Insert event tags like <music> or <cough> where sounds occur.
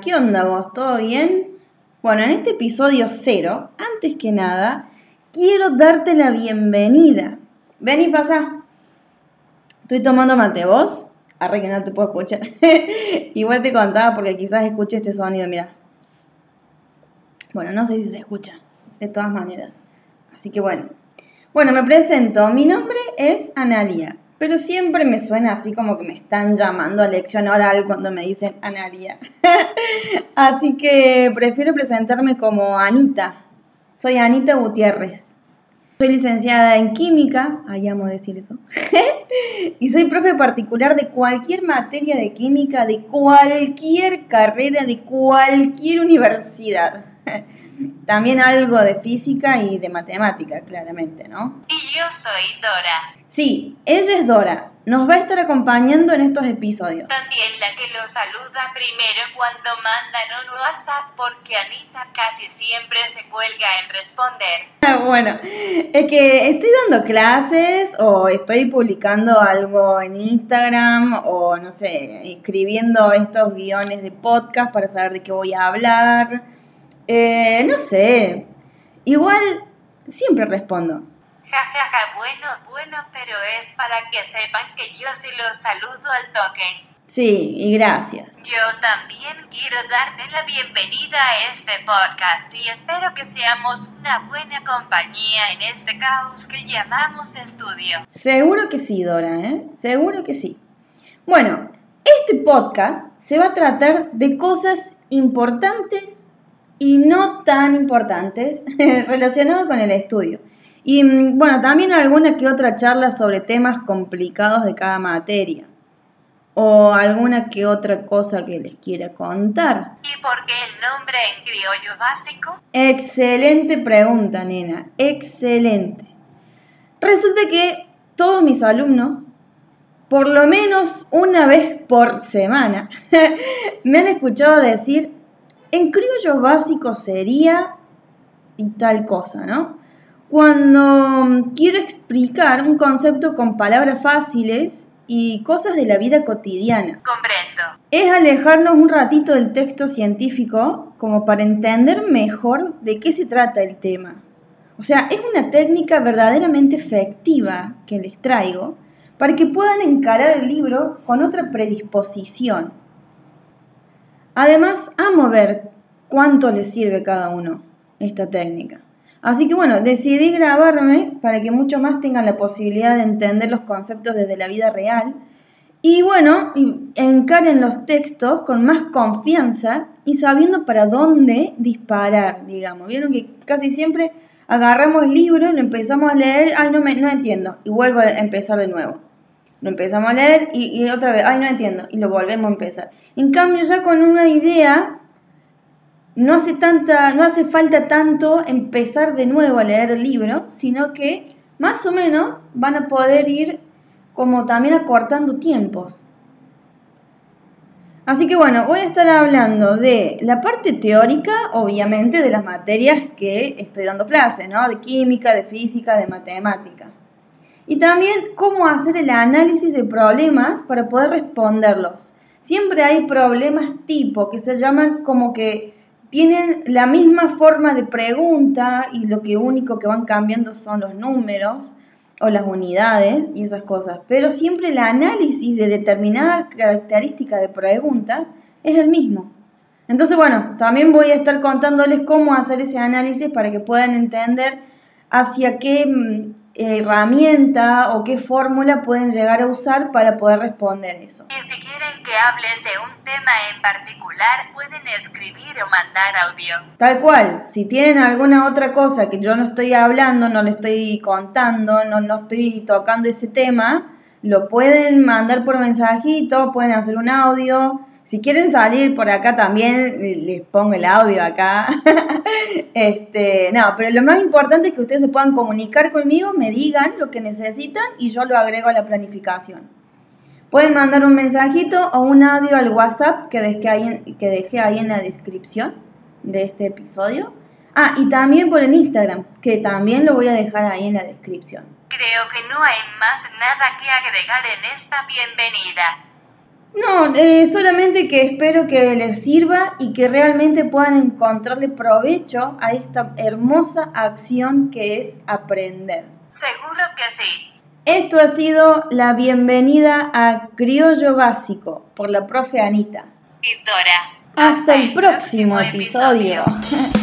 ¿qué onda vos? ¿Todo bien? Bueno, en este episodio cero, antes que nada, quiero darte la bienvenida. Ven y pasa. Estoy tomando mate, ¿vos? Arre que no te puedo escuchar. <laughs> Igual te contaba porque quizás escuche este sonido, mira. Bueno, no sé si se escucha, de todas maneras. Así que bueno. Bueno, me presento. Mi nombre es Analia pero siempre me suena así como que me están llamando a lección oral cuando me dicen Analia. <laughs> así que prefiero presentarme como Anita. Soy Anita Gutiérrez. Soy licenciada en química, ahí amo decir eso, <laughs> y soy profe particular de cualquier materia de química, de cualquier carrera, de cualquier universidad. <laughs> También algo de física y de matemática, claramente, ¿no? Y yo soy Dora. Sí, ella es Dora. Nos va a estar acompañando en estos episodios. También la que lo saluda primero cuando mandan un WhatsApp porque Anita casi siempre se cuelga en responder. <laughs> bueno, es que estoy dando clases o estoy publicando algo en Instagram o no sé, escribiendo estos guiones de podcast para saber de qué voy a hablar. Eh, no sé, igual siempre respondo. Jajaja, bueno, bueno, pero es para que sepan que yo sí los saludo al toque. Sí, y gracias. Yo también quiero darte la bienvenida a este podcast y espero que seamos una buena compañía en este caos que llamamos estudio. Seguro que sí, Dora, ¿eh? Seguro que sí. Bueno, este podcast se va a tratar de cosas importantes y no tan importantes <laughs> relacionadas con el estudio. Y mm, bueno, también alguna que otra charla sobre temas complicados de cada materia. O alguna que otra cosa que les quiera contar. ¿Y por qué el nombre en criollo básico? Excelente pregunta, nena. Excelente. Resulta que todos mis alumnos, por lo menos una vez por semana, <laughs> me han escuchado decir, en criollo básico sería y tal cosa, ¿no? cuando quiero explicar un concepto con palabras fáciles y cosas de la vida cotidiana. Comprendo. Es alejarnos un ratito del texto científico como para entender mejor de qué se trata el tema. O sea, es una técnica verdaderamente efectiva que les traigo para que puedan encarar el libro con otra predisposición. Además, amo ver cuánto les sirve cada uno esta técnica. Así que bueno, decidí grabarme para que muchos más tengan la posibilidad de entender los conceptos desde la vida real. Y bueno, encaren los textos con más confianza y sabiendo para dónde disparar, digamos. Vieron que casi siempre agarramos el libro, lo empezamos a leer, ay, no, me, no entiendo, y vuelvo a empezar de nuevo. Lo empezamos a leer y, otra vez, ay, no entiendo, y lo volvemos a empezar. En cambio, ya con una idea no hace, tanta, no hace falta tanto empezar de nuevo a leer el libro, sino que más o menos van a poder ir como también acortando tiempos. Así que bueno, voy a estar hablando de la parte teórica, obviamente, de las materias que estoy dando clase, ¿no? De química, de física, de matemática. Y también cómo hacer el análisis de problemas para poder responderlos. Siempre hay problemas tipo que se llaman como que tienen la misma forma de pregunta y lo que único que van cambiando son los números o las unidades y esas cosas, pero siempre el análisis de determinada característica de preguntas es el mismo. Entonces, bueno, también voy a estar contándoles cómo hacer ese análisis para que puedan entender hacia qué mm, herramienta o qué fórmula pueden llegar a usar para poder responder eso. Y si quieren que hables de un tema en particular, pueden escribir o mandar audio. Tal cual, si tienen alguna otra cosa que yo no estoy hablando, no le estoy contando, no, no estoy tocando ese tema, lo pueden mandar por mensajito, pueden hacer un audio si quieren salir por acá también, les pongo el audio acá. <laughs> este, no, pero lo más importante es que ustedes se puedan comunicar conmigo, me digan lo que necesitan y yo lo agrego a la planificación. Pueden mandar un mensajito o un audio al WhatsApp que dejé ahí en, que dejé ahí en la descripción de este episodio. Ah, y también por el Instagram, que también lo voy a dejar ahí en la descripción. Creo que no hay más nada que agregar en esta bienvenida. No, eh, solamente que espero que les sirva y que realmente puedan encontrarle provecho a esta hermosa acción que es aprender. Seguro que sí. Esto ha sido la bienvenida a Criollo Básico por la profe Anita. Y Dora. Hasta, el próximo, episodio. <laughs>